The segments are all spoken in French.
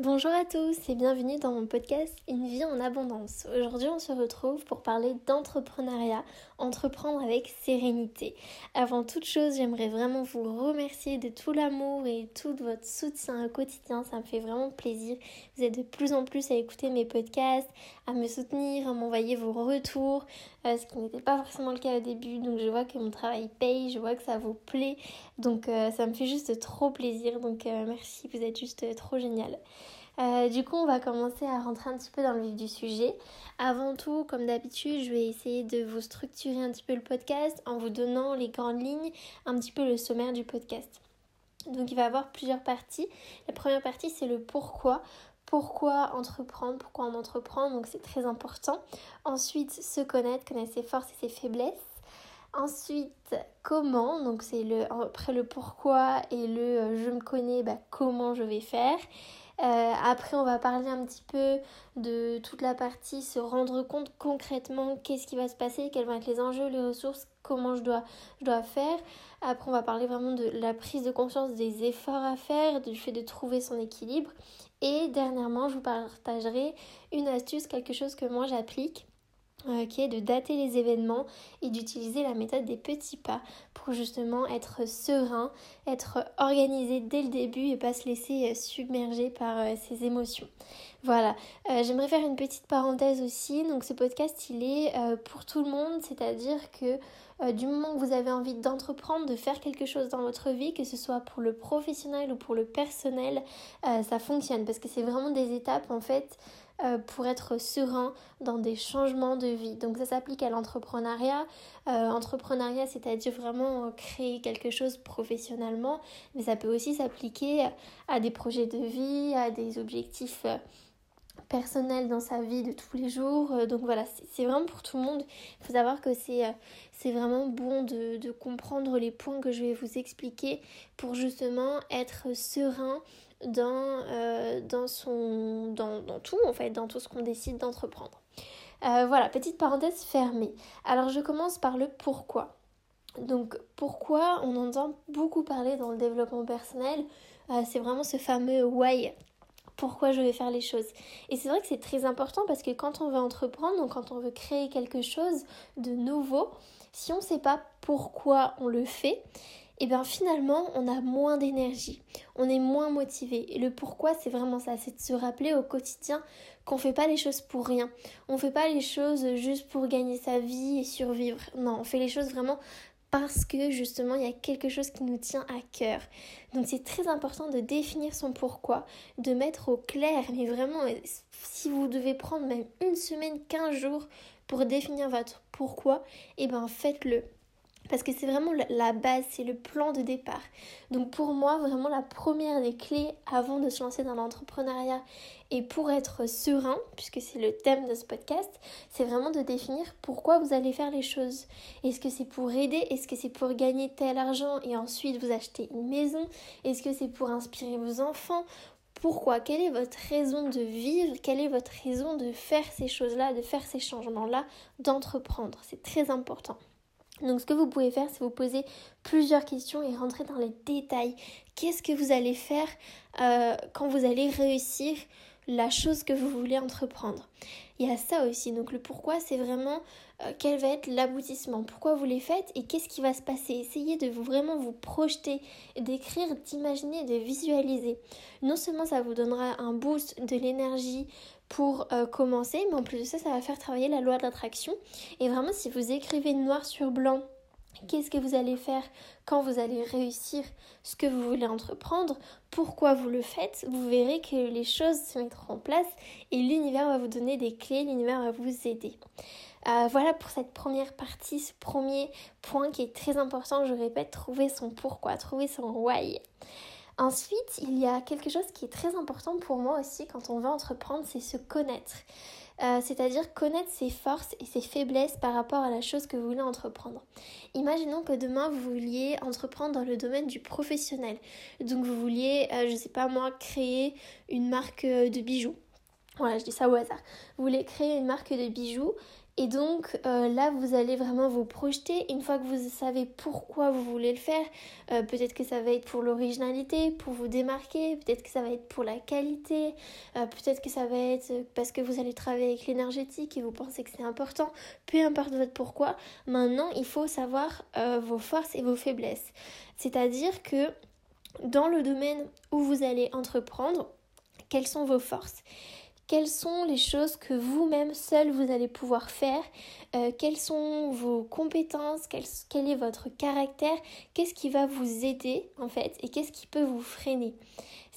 Bonjour à tous et bienvenue dans mon podcast Une vie en abondance. Aujourd'hui on se retrouve pour parler d'entrepreneuriat, entreprendre avec sérénité. Avant toute chose j'aimerais vraiment vous remercier de tout l'amour et tout votre soutien au quotidien, ça me fait vraiment plaisir. Vous êtes de plus en plus à écouter mes podcasts, à me soutenir, à m'envoyer vos retours, euh, ce qui n'était pas forcément le cas au début, donc je vois que mon travail paye, je vois que ça vous plaît, donc euh, ça me fait juste trop plaisir, donc euh, merci, vous êtes juste trop génial. Euh, du coup, on va commencer à rentrer un petit peu dans le vif du sujet. Avant tout, comme d'habitude, je vais essayer de vous structurer un petit peu le podcast en vous donnant les grandes lignes, un petit peu le sommaire du podcast. Donc, il va y avoir plusieurs parties. La première partie, c'est le pourquoi. Pourquoi entreprendre, pourquoi on entreprend, donc c'est très important. Ensuite, se connaître, connaître ses forces et ses faiblesses. Ensuite, comment, donc c'est le, après le pourquoi et le euh, je me connais, bah, comment je vais faire? Euh, après, on va parler un petit peu de toute la partie, se rendre compte concrètement qu'est-ce qui va se passer, quels vont être les enjeux, les ressources, comment je dois, je dois faire. Après, on va parler vraiment de la prise de conscience des efforts à faire, du fait de trouver son équilibre. Et dernièrement, je vous partagerai une astuce, quelque chose que moi j'applique euh, qui est de dater les événements et d'utiliser la méthode des petits pas pour justement être serein, être organisé dès le début et pas se laisser euh, submerger par euh, ses émotions. Voilà, j'aimerais faire une petite parenthèse aussi. Donc ce podcast, il est pour tout le monde, c'est-à-dire que du moment que vous avez envie d'entreprendre, de faire quelque chose dans votre vie, que ce soit pour le professionnel ou pour le personnel, ça fonctionne parce que c'est vraiment des étapes en fait euh, pour être serein dans des changements de vie. Donc ça s'applique à l'entrepreneuriat. Euh, entrepreneuriat, c'est-à-dire vraiment créer quelque chose professionnellement, mais ça peut aussi s'appliquer à des projets de vie, à des objectifs euh, personnels dans sa vie de tous les jours. Donc voilà, c'est vraiment pour tout le monde. Il faut savoir que c'est vraiment bon de, de, comprendre les points que je vais vous expliquer pour justement être serein dans, euh, dans, son, dans, dans, tout, en fait, dans tout ce qu'on décide d'entreprendre. Euh, voilà, petite parenthèse fermée. Alors je commence par le pourquoi. Donc pourquoi on entend beaucoup parler dans le développement personnel, euh, c'est vraiment ce fameux why pourquoi je vais faire les choses. Et c'est vrai que c'est très important parce que quand on veut entreprendre, donc quand on veut créer quelque chose de nouveau, si on ne sait pas pourquoi on le fait, et bien finalement on a moins d'énergie, on est moins motivé. Et le pourquoi c'est vraiment ça, c'est de se rappeler au quotidien qu'on fait pas les choses pour rien. On fait pas les choses juste pour gagner sa vie et survivre. Non, on fait les choses vraiment parce que justement il y a quelque chose qui nous tient à cœur. Donc c'est très important de définir son pourquoi, de mettre au clair, mais vraiment si vous devez prendre même une semaine, 15 jours pour définir votre pourquoi, et eh ben faites-le parce que c'est vraiment la base, c'est le plan de départ. Donc pour moi, vraiment la première des clés avant de se lancer dans l'entrepreneuriat et pour être serein, puisque c'est le thème de ce podcast, c'est vraiment de définir pourquoi vous allez faire les choses. Est-ce que c'est pour aider? Est-ce que c'est pour gagner tel argent et ensuite vous acheter une maison? Est-ce que c'est pour inspirer vos enfants? Pourquoi? Quelle est votre raison de vivre? Quelle est votre raison de faire ces choses-là, de faire ces changements-là, d'entreprendre? C'est très important. Donc ce que vous pouvez faire, c'est vous poser plusieurs questions et rentrer dans les détails. Qu'est-ce que vous allez faire euh, quand vous allez réussir la chose que vous voulez entreprendre? Il y a ça aussi. Donc le pourquoi, c'est vraiment euh, quel va être l'aboutissement, pourquoi vous les faites et qu'est-ce qui va se passer. Essayez de vous, vraiment vous projeter, d'écrire, d'imaginer, de visualiser. Non seulement ça vous donnera un boost de l'énergie pour euh, commencer, mais en plus de ça, ça va faire travailler la loi de l'attraction. Et vraiment, si vous écrivez noir sur blanc, qu'est-ce que vous allez faire quand vous allez réussir ce que vous voulez entreprendre, pourquoi vous le faites, vous verrez que les choses se mettront en place et l'univers va vous donner des clés, l'univers va vous aider. Euh, voilà pour cette première partie, ce premier point qui est très important, je répète, trouver son pourquoi, trouver son why. Ensuite, il y a quelque chose qui est très important pour moi aussi quand on veut entreprendre, c'est se connaître. Euh, c'est-à-dire connaître ses forces et ses faiblesses par rapport à la chose que vous voulez entreprendre. Imaginons que demain vous vouliez entreprendre dans le domaine du professionnel. Donc vous vouliez, euh, je sais pas moi, créer une marque euh, de bijoux. Voilà, je dis ça au hasard. Vous voulez créer une marque de bijoux Et donc euh, là, vous allez vraiment vous projeter. Une fois que vous savez pourquoi vous voulez le faire, euh, peut-être que ça va être pour l'originalité, pour vous démarquer, peut-être que ça va être pour la qualité, euh, peut-être que ça va être parce que vous allez travailler avec l'énergétique et vous pensez que c'est important. Peu importe votre pourquoi, maintenant il faut savoir vos forces et vos faiblesses. C'est-à-dire que dans le domaine où vous allez entreprendre, quelles sont vos forces? Quelles sont les choses que vous-même seul vous allez pouvoir faire, euh, quelles sont vos compétences, quel, quel est votre caractère, qu'est-ce qui va vous aider en fait et qu'est-ce qui peut vous freiner?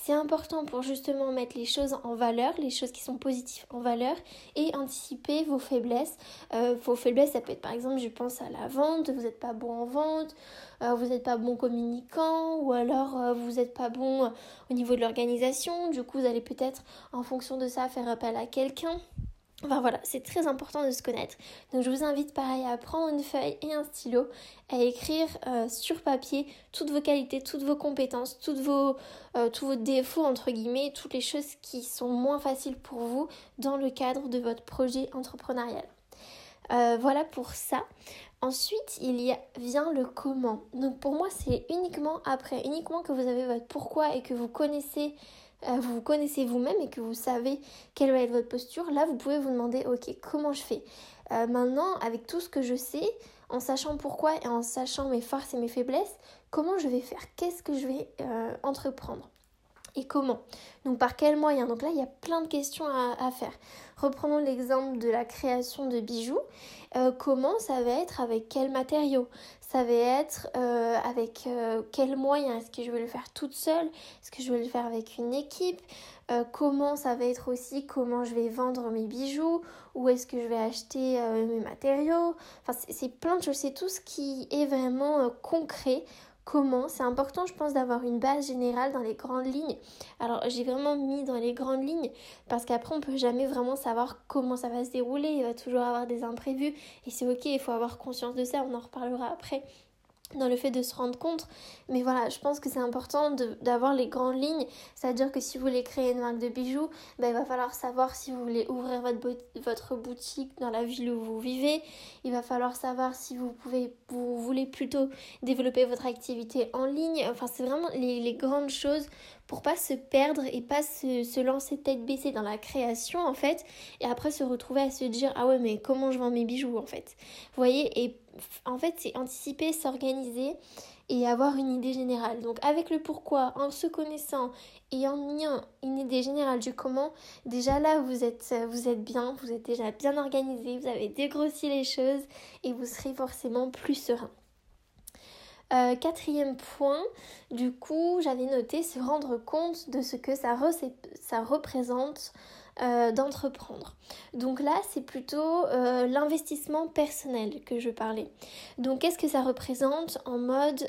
C'est important pour justement mettre les choses en valeur, les choses qui sont positives en valeur et anticiper vos faiblesses. Euh, vos faiblesses, ça peut être par exemple, je pense à la vente, vous n'êtes pas bon en vente, euh, vous n'êtes pas bon communicant ou alors euh, vous n'êtes pas bon au niveau de l'organisation. Du coup, vous allez peut-être en fonction de ça faire appel à quelqu'un. Enfin voilà, c'est très important de se connaître. Donc je vous invite pareil à prendre une feuille et un stylo, à écrire euh, sur papier toutes vos qualités, toutes vos compétences, toutes vos, euh, tous vos défauts entre guillemets, toutes les choses qui sont moins faciles pour vous dans le cadre de votre projet entrepreneurial. Euh, voilà pour ça. Ensuite, il y vient le comment. Donc pour moi, c'est uniquement après, uniquement que vous avez votre pourquoi et que vous connaissez vous vous connaissez vous-même et que vous savez quelle va être votre posture, là vous pouvez vous demander ok comment je fais? Euh, maintenant avec tout ce que je sais, en sachant pourquoi et en sachant mes forces et mes faiblesses, comment je vais faire, qu'est-ce que je vais euh, entreprendre? Et comment. Donc par quels moyens? Donc là, il y a plein de questions à, faire. Reprenons l'exemple de la création de bijoux. comment ça va être Avec quels matériaux? Ça va être euh, avec euh, quels moyens? Est-ce que je vais le faire toute seule? Est-ce que je vais le faire avec une équipe? Euh, Comment ça va être aussi Comment je vais vendre mes bijoux? Où est-ce que je vais acheter mes matériaux? Enfin, c'est plein de choses. C'est tout ce qui est vraiment concret comment. C'est important, je pense, d'avoir une base générale dans les grandes lignes. Alors, j'ai vraiment mis dans les grandes lignes parce qu'après, on peut jamais vraiment savoir comment ça va se dérouler. Il va toujours avoir des imprévus et c'est ok, il faut avoir conscience de ça. On en reparlera après dans le fait de se rendre compte. Mais voilà, je pense que c'est important d'avoir les grandes lignes. C'est-à-dire que si vous voulez créer une marque de bijoux, ben, il va falloir savoir si vous voulez ouvrir votre, votre boutique dans la ville où vous vivez. Il va falloir savoir si vous, pouvez, vous voulez plutôt développer votre activité en ligne. Enfin, c'est vraiment les, les grandes choses pour pas se perdre et pas se, se, lancer tête baissée dans la création en fait et après se retrouver à se dire ah ouais mais comment je vends mes bijoux en fait? Vous voyez et en fait c'est anticiper s'organiser et avoir une idée générale. Donc avec le pourquoi en se connaissant et en ayant une idée générale du comment déjà là vous êtes vous êtes bien vous êtes déjà bien organisé vous avez dégrossi les choses et vous serez forcément plus serein. Euh, quatrième point, du coup, j'avais noté se rendre compte de ce que ça, ça représente euh, d'entreprendre. Donc là, c'est plutôt euh, l'investissement personnel que je parlais. Donc qu'est-ce que ça représente en mode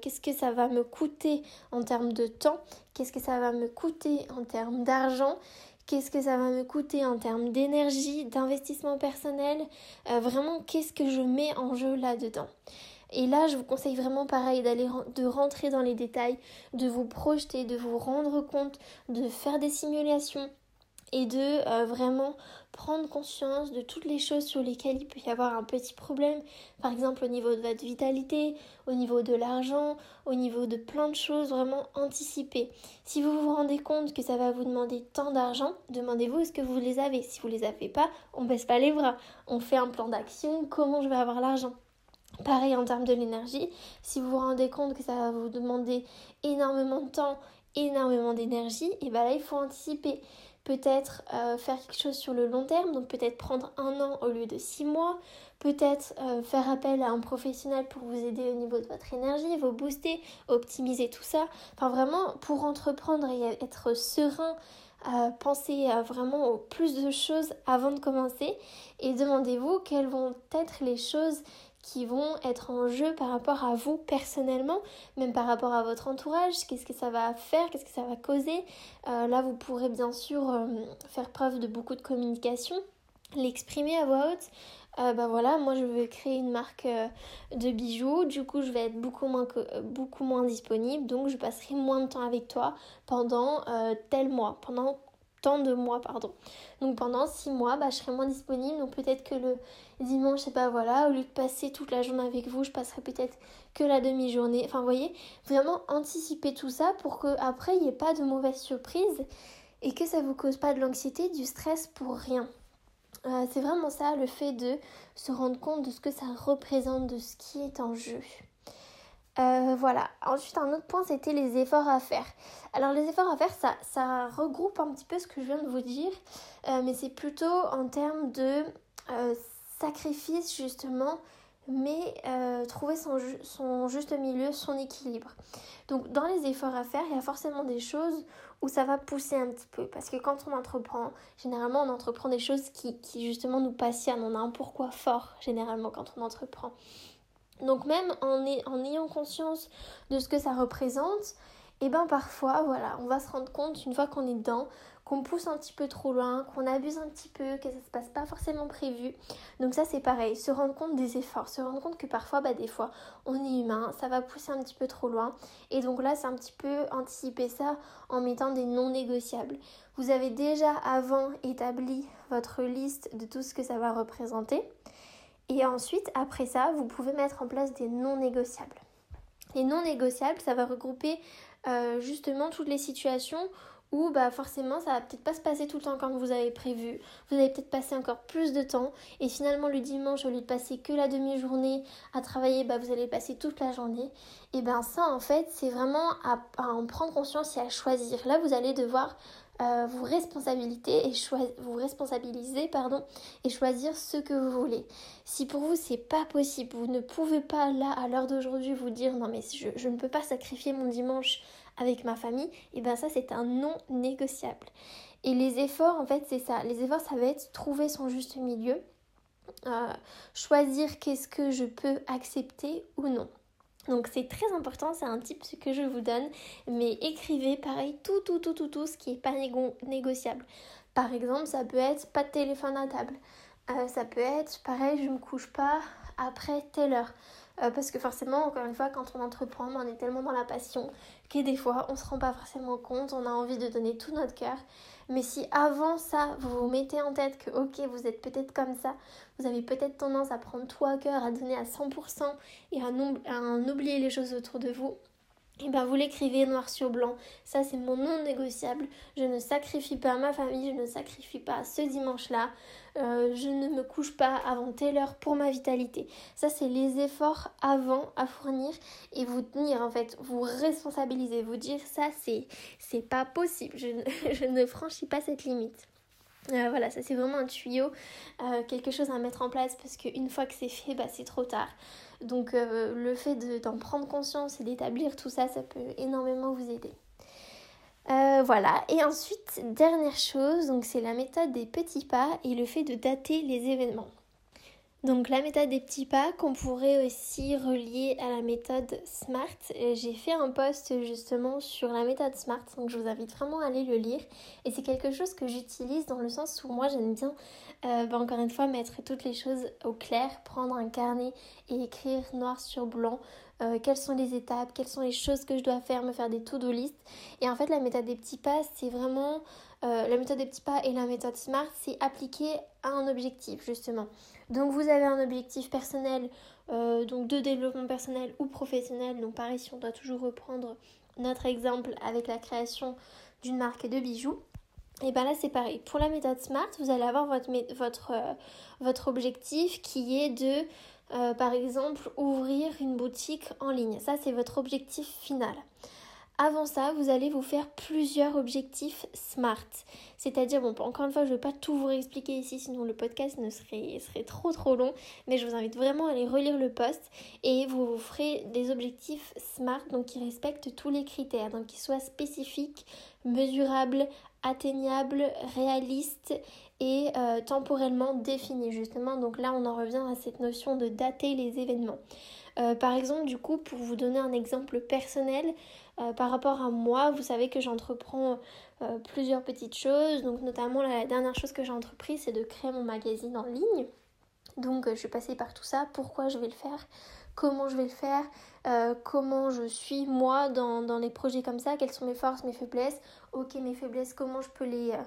qu'est-ce que ça va me coûter en termes de temps, qu'est-ce que ça va me coûter en termes d'argent? Qu'est-ce que ça va me coûter en termes d'énergie, d'investissement personnel, vraiment qu'est-ce que je mets en jeu là-dedans? Et là, je vous conseille vraiment pareil d'aller de rentrer dans les détails, de vous projeter, de vous rendre compte, de faire des simulations et de euh, vraiment prendre conscience de toutes les choses sur lesquelles il peut y avoir un petit problème, par exemple au niveau de votre vitalité, au niveau de l'argent, au niveau de plein de choses, vraiment anticiper. Si vous vous rendez compte que ça va vous demander tant d'argent, demandez-vous est-ce que vous les avez? Si vous les avez pas, on baisse pas les bras, on fait un plan d'action, comment je vais avoir l'argent? Pareil en termes de l'énergie, si vous vous rendez compte que ça va vous demander énormément de temps, énormément d'énergie, et bien là il faut anticiper. Peut-être euh, faire quelque chose sur le long terme, donc peut-être prendre un an au lieu de six mois, peut-être euh, faire appel à un professionnel pour vous aider au niveau de votre énergie, vous booster, optimiser tout ça. Enfin vraiment pour entreprendre et être serein, euh, pensez vraiment au plus de choses avant de commencer et demandez-vous quelles vont être les choses qui vont être en jeu par rapport à vous personnellement, même par rapport à votre entourage, qu'est-ce que ça va faire, qu'est-ce que ça va causer. Euh, là, vous pourrez bien sûr euh, faire preuve de beaucoup de communication, l'exprimer à voix haute. Euh, bah voilà, moi je veux créer une marque de bijoux, du coup je vais être beaucoup moins, beaucoup moins disponible, donc je passerai moins de temps avec toi pendant tel mois, pendant de mois, pardon. Donc pendant six mois, bah, je serai moins disponible. Donc peut-être que le dimanche, je sais pas, voilà, au lieu de passer toute la journée avec vous, je passerai peut-être que la demi-journée. Enfin, voyez, vraiment anticiper tout ça pour qu'après, il n'y ait pas de mauvaise surprise et que ça vous cause pas de l'anxiété, du stress pour rien. Euh, c'est vraiment ça, le fait de se rendre compte de ce que ça représente, de ce qui est en jeu. Euh, voilà. Ensuite, un autre point, c'était les efforts à faire. Alors, les efforts à faire, ça, ça regroupe un petit peu ce que je viens de vous dire, euh, mais c'est plutôt en termes de sacrifice, justement, mais trouver son, son, juste milieu, son équilibre. Donc, dans les efforts à faire, il y a forcément des choses où ça va pousser un petit peu. Parce que quand on entreprend, généralement, on entreprend des choses qui, qui justement nous passionnent. On a un pourquoi fort, généralement, quand on entreprend. Donc même en, ayant conscience de ce que ça représente, et eh ben parfois, voilà, on va se rendre compte une fois qu'on est dedans, qu'on pousse un petit peu trop loin, qu'on abuse un petit peu, que ça se passe pas forcément prévu. Donc ça c'est pareil, se rendre compte des efforts, se rendre compte que parfois, bah des fois, on est humain, ça va pousser un petit peu trop loin. Et donc là, c'est un petit peu anticiper ça en mettant des non négociables. Vous avez déjà avant établi votre liste de tout ce que ça va représenter. Et ensuite, après ça, vous pouvez mettre en place des non négociables. Les non négociables, ça va regrouper euh, justement toutes les situations où bah forcément ça va peut-être pas se passer tout le temps comme vous avez prévu. Vous allez peut-être passer encore plus de temps et finalement le dimanche au lieu de passer que la demi-journée à travailler, bah vous allez passer toute la journée. Et ben ça en fait c'est vraiment à, en prendre conscience et à choisir. Là vous allez devoir euh, vous responsabiliser et vous responsabiliser pardon et choisir ce que vous voulez. Si pour vous c'est pas possible, vous ne pouvez pas là à l'heure d'aujourd'hui vous dire non mais je, je ne peux pas sacrifier mon dimanche avec ma famille, et bien ça c'est un non négociable. Et les efforts, en fait, c'est ça. Les efforts, ça va être trouver son juste milieu, euh, choisir qu'est-ce que je peux accepter ou non. Donc c'est très important, c'est un type que je vous donne, mais écrivez pareil tout, tout, tout, tout, tout ce qui n'est pas négociable. Par exemple, ça peut être pas de téléphone à table. Euh, ça peut être pareil, je me couche pas après telle heure. Euh, parce que forcément, encore une fois, quand on entreprend, on est tellement dans la passion que des fois, on ne se rend pas forcément compte, on a envie de donner tout notre cœur. Mais si avant ça, vous vous mettez en tête que, ok, vous êtes peut-être comme ça, vous avez peut-être tendance à prendre tout à cœur, à donner à 100% et à, à en oublier les choses autour de vous, et eh ben vous l'écrivez noir sur blanc. Ça c'est mon non négociable. Je ne sacrifie pas ma famille, je ne sacrifie pas ce dimanche-là. Euh, je ne me couche pas avant telle heure pour ma vitalité. Ça c'est les efforts avant à fournir et vous tenir en fait, vous responsabiliser, vous dire ça c'est c'est pas possible. Je je ne franchis pas cette limite. Euh, voilà, ça c'est vraiment un tuyau, euh, quelque chose à mettre en place parce qu'une fois que c'est fait, bah, c'est trop tard. Donc euh, le fait d'en prendre conscience et d'établir tout ça, ça peut énormément vous aider. voilà, et ensuite, dernière chose, donc c'est la méthode des petits pas et le fait de dater les événements. Donc la méthode des petits pas qu'on pourrait aussi relier à la méthode SMART. J'ai fait un post justement sur la méthode SMART, donc je vous invite vraiment à aller le lire. Et c'est quelque chose que j'utilise dans le sens où moi j'aime bien, euh, bah, encore une fois, mettre toutes les choses au clair, prendre un carnet et écrire noir sur blanc euh, quelles sont les étapes, quelles sont les choses que je dois faire, me faire des to-do list. Et en fait la méthode des petits pas, c'est vraiment... Euh, la méthode des petits pas et la méthode SMART, c'est appliquer à un objectif justement. Donc vous avez un objectif personnel, euh, donc de développement personnel ou professionnel. Donc pareil, si on doit toujours reprendre notre exemple avec la création d'une marque de bijoux. Et bien là c'est pareil. Pour la méthode SMART, vous allez avoir votre, euh, votre objectif qui est de, par exemple, ouvrir une boutique en ligne. Ça c'est votre objectif final. Avant ça, vous allez vous faire plusieurs objectifs SMART. C'est-à-dire, bon, encore une fois, je ne vais pas tout vous réexpliquer ici, sinon le podcast ne serait, serait trop trop long. Mais je vous invite vraiment à aller relire le post et vous, vous ferez des objectifs SMART, donc qui respectent tous les critères, donc qui soient spécifiques, mesurables, atteignables, réalistes et euh, temporellement définis, justement. Donc là, on en revient à cette notion de dater les événements. Euh, par exemple, du coup, pour vous donner un exemple personnel, euh, par rapport à moi, vous savez que j'entreprends euh, plusieurs petites choses. Donc, notamment, la dernière chose que j'ai entrepris, c'est de créer mon magazine en ligne. Donc, je suis passée par tout ça. Pourquoi je vais le faire? Comment je vais le faire, euh, comment je suis moi dans, dans, les projets comme ça, quelles sont mes forces, mes faiblesses, ok mes faiblesses, comment je peux les, euh,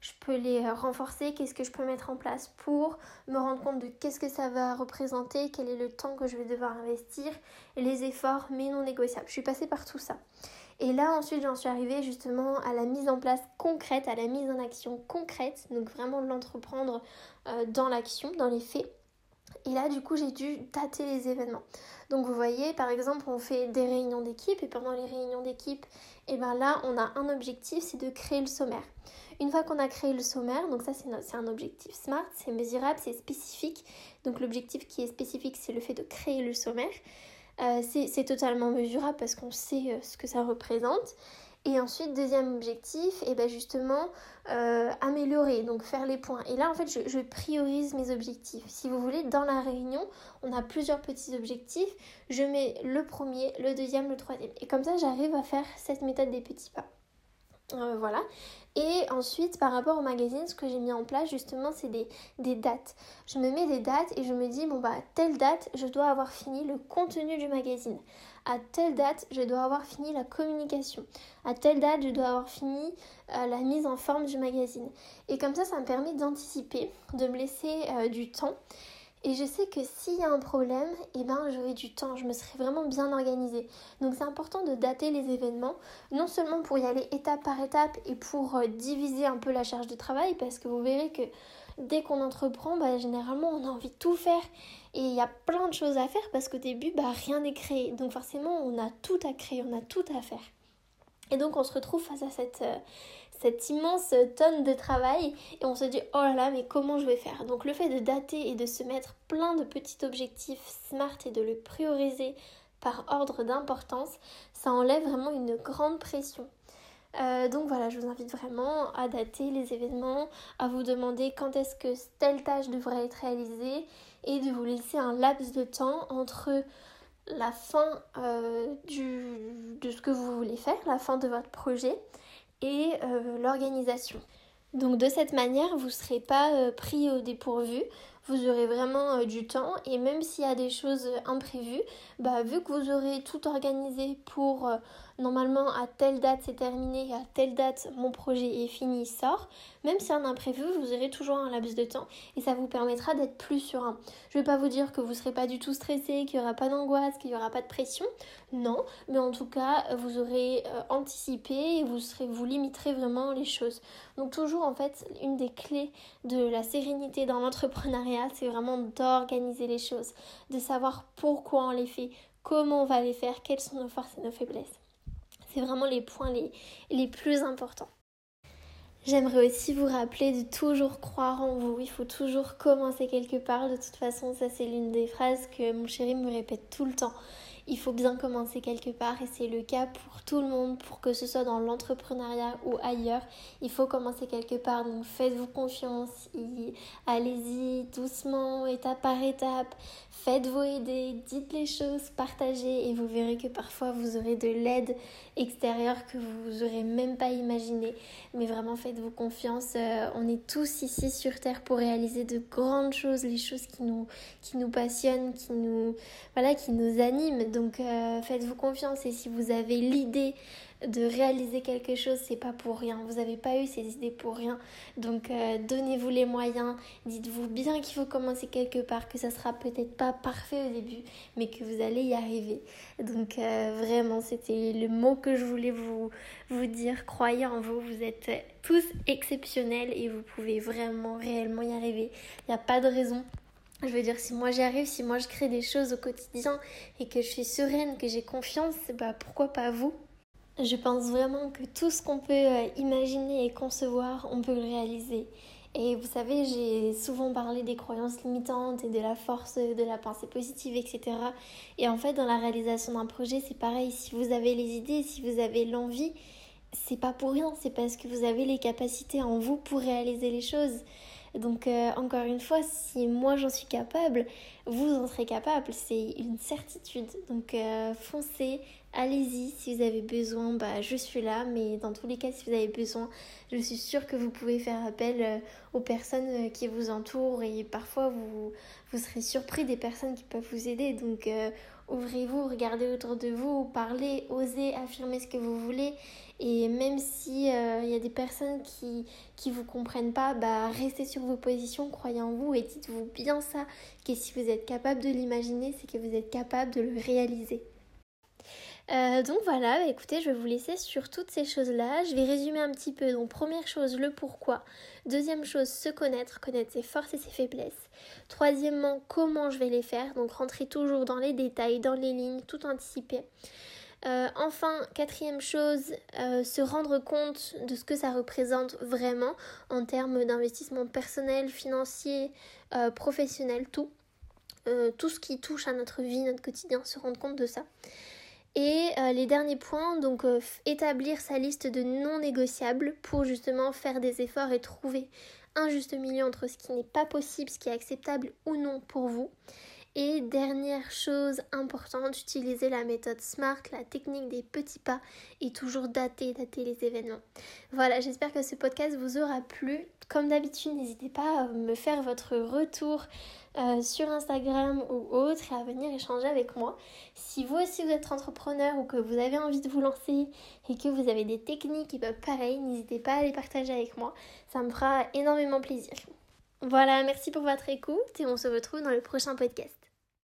je peux les euh, renforcer, qu'est-ce que je peux mettre en place pour me rendre compte de qu'est-ce que ça va représenter, quel est le temps que je vais devoir investir, les efforts mais non négociables. Je suis passée par tout ça. Et là ensuite j'en suis arrivée justement à la mise en place concrète, à la mise en action concrète, donc vraiment l'entreprendre dans l'action, dans les faits. Et là, du coup, j'ai dû dater les événements. Donc, vous voyez, par exemple, on fait des réunions d'équipe et pendant les réunions d'équipe, eh ben là, on a un objectif, c'est de créer le sommaire. Une fois qu'on a créé le sommaire, donc ça, c'est un objectif smart, c'est mesurable, c'est spécifique. Donc, l'objectif qui est spécifique, c'est le fait de créer le sommaire. Euh, c'est totalement mesurable parce qu'on sait euh, ce que ça représente. Et ensuite, deuxième objectif, et eh ben justement, euh, améliorer, donc faire les points. Et là, en fait, je, priorise mes objectifs. Si vous voulez, dans la réunion, on a plusieurs petits objectifs. Je mets le premier, le deuxième, le troisième. Et comme ça, j'arrive à faire cette méthode des petits pas. Euh, voilà. Et ensuite, par rapport au magazine, ce que j'ai mis en place, justement, c'est des, dates. Je me mets des dates et je me dis, bon, bah, telle date, je dois avoir fini le contenu du magazine. À telle date, je dois avoir fini la communication. À telle date, je dois avoir fini euh, la mise en forme du magazine. Et comme ça, ça me permet d'anticiper, de me laisser euh, du temps. Et je sais que s'il y a un problème, eh ben, j'aurai du temps, je me serai vraiment bien organisée. Donc c'est important de dater les événements, non seulement pour y aller étape par étape et pour euh, diviser un peu la charge de travail, parce que vous verrez que dès qu'on entreprend, bah, généralement on a envie de tout faire. Et il y a plein de choses à faire parce qu'au début, bah, rien n'est créé. Donc forcément, on a tout à créer, on a tout à faire. Et donc on se retrouve face à cette, euh, cette immense tonne de travail et on se dit oh là là mais comment je vais faire? Donc le fait de dater et de se mettre plein de petits objectifs smart et de le prioriser par ordre d'importance, ça enlève vraiment une grande pression. Euh, donc voilà, je vous invite vraiment à dater les événements, à vous demander quand est-ce que telle tâche devrait être réalisée et de vous laisser un laps de temps entre la fin euh, de ce que vous voulez faire, la fin de votre projet et euh, l'organisation. Donc de cette manière, vous ne serez pas euh, pris au dépourvu, vous aurez vraiment euh, du temps et même s'il y a des choses imprévues, bah, vu que vous aurez tout organisé pour normalement à telle date c'est terminé, à telle date mon projet est fini, sort, même si un imprévu, vous aurez toujours un laps de temps et ça vous permettra d'être plus serein. Je ne vais pas vous dire que vous ne serez pas du tout stressé, qu'il n'y aura pas d'angoisse, qu'il n'y aura pas de pression, non, mais en tout cas, vous aurez euh, anticipé et vous, vous limiterez vraiment les choses. Donc toujours en fait, une des clés de la sérénité dans l'entrepreneuriat, c'est vraiment d'organiser les choses, de savoir pourquoi on les fait, comment on va les faire, quelles sont nos forces et nos faiblesses. C'est vraiment les points les, les plus importants. J'aimerais aussi vous rappeler de toujours croire en vous. Il faut toujours commencer quelque part. De toute façon, ça c'est l'une des phrases que mon chéri me répète tout le temps il faut bien commencer quelque part et c'est le cas pour tout le monde, pour que ce soit dans l'entrepreneuriat ou ailleurs. Il faut commencer quelque part, donc faites-vous confiance, allez-y doucement, étape par étape, faites-vous aider, dites les choses, partagez et vous verrez que parfois vous aurez de l'aide extérieure que vous n'aurez même pas imaginé. Mais vraiment faites-vous confiance, euh, on est tous ici sur Terre pour réaliser de grandes choses, les choses qui nous, qui nous passionnent, qui nous, voilà, qui nous animent. Euh, faites-vous confiance et si vous avez l'idée de réaliser quelque chose, c'est pas pour rien. Vous n'avez pas eu ces idées pour rien. Donc euh, donnez-vous les moyens. Dites-vous bien qu'il faut commencer quelque part, que ça sera peut-être pas parfait au début, mais que vous allez y arriver. Donc euh, vraiment, c'était le mot que je voulais vous, vous dire. Croyez en vous, vous êtes tous exceptionnels et vous pouvez vraiment, réellement y arriver. Il n'y a pas de raison je veux dire, si moi j'y arrive, si moi je crée des choses au quotidien et que je suis sereine, que j'ai confiance, bah pourquoi pas vous? Je pense vraiment que tout ce qu'on peut euh, imaginer et concevoir, on peut le réaliser. Et vous savez, j'ai souvent parlé des croyances limitantes et de la force de la pensée positive, etc. Et en fait, dans la réalisation d'un projet, c'est pareil. Si vous avez les idées, si vous avez l'envie, c'est pas pour rien, c'est parce que vous avez les capacités en vous pour réaliser les choses. Donc euh, encore une fois, si moi j'en suis capable, vous en serez capable, c'est une certitude. Donc euh, foncez, allez-y. Si vous avez besoin, bah, je suis là. Mais dans tous les cas, si vous avez besoin, je suis sûre que vous pouvez faire appel euh, aux personnes qui vous entourent. Et parfois, vous, vous serez surpris des personnes qui peuvent vous aider. Donc, ouvrez-vous, regardez autour de vous, parlez, osez affirmer ce que vous voulez. Et même si il y a des personnes qui qui vous comprennent pas, bah restez sur vos positions, croyez en vous et dites-vous bien ça que si vous êtes capable de l'imaginer, c'est que vous êtes capable de le réaliser. Euh, donc voilà, bah, écoutez, je vais vous laisser sur toutes ces choses-là. Je vais résumer un petit peu. Donc première chose, le pourquoi. Deuxième chose, se connaître, connaître ses forces et ses faiblesses. Troisièmement, comment je vais les faire. Donc rentrer toujours dans les détails, dans les lignes, tout anticiper. Euh, enfin, quatrième chose, euh, se rendre compte de ce que ça représente vraiment en termes d'investissement personnel, financier, professionnel, tout. tout ce qui touche à notre vie, notre quotidien, se rendre compte de ça. Et euh, les derniers points, donc euh, établir sa liste de non négociables pour justement faire des efforts et trouver un juste milieu entre ce qui n'est pas possible, ce qui est acceptable ou non pour vous. Et dernière chose importante, utiliser la méthode SMART, la technique des petits pas et toujours dater, dater les événements. Voilà, j'espère que ce podcast vous aura plu. Comme d'habitude, n'hésitez pas à me faire votre retour euh, sur Instagram ou autre et à venir échanger avec moi. Si vous aussi vous êtes entrepreneur ou que vous avez envie de vous lancer et que vous avez des techniques qui peuvent pareil, n'hésitez pas à les partager avec moi. Ça me fera énormément plaisir. Voilà, merci pour votre écoute et on se retrouve dans le prochain podcast.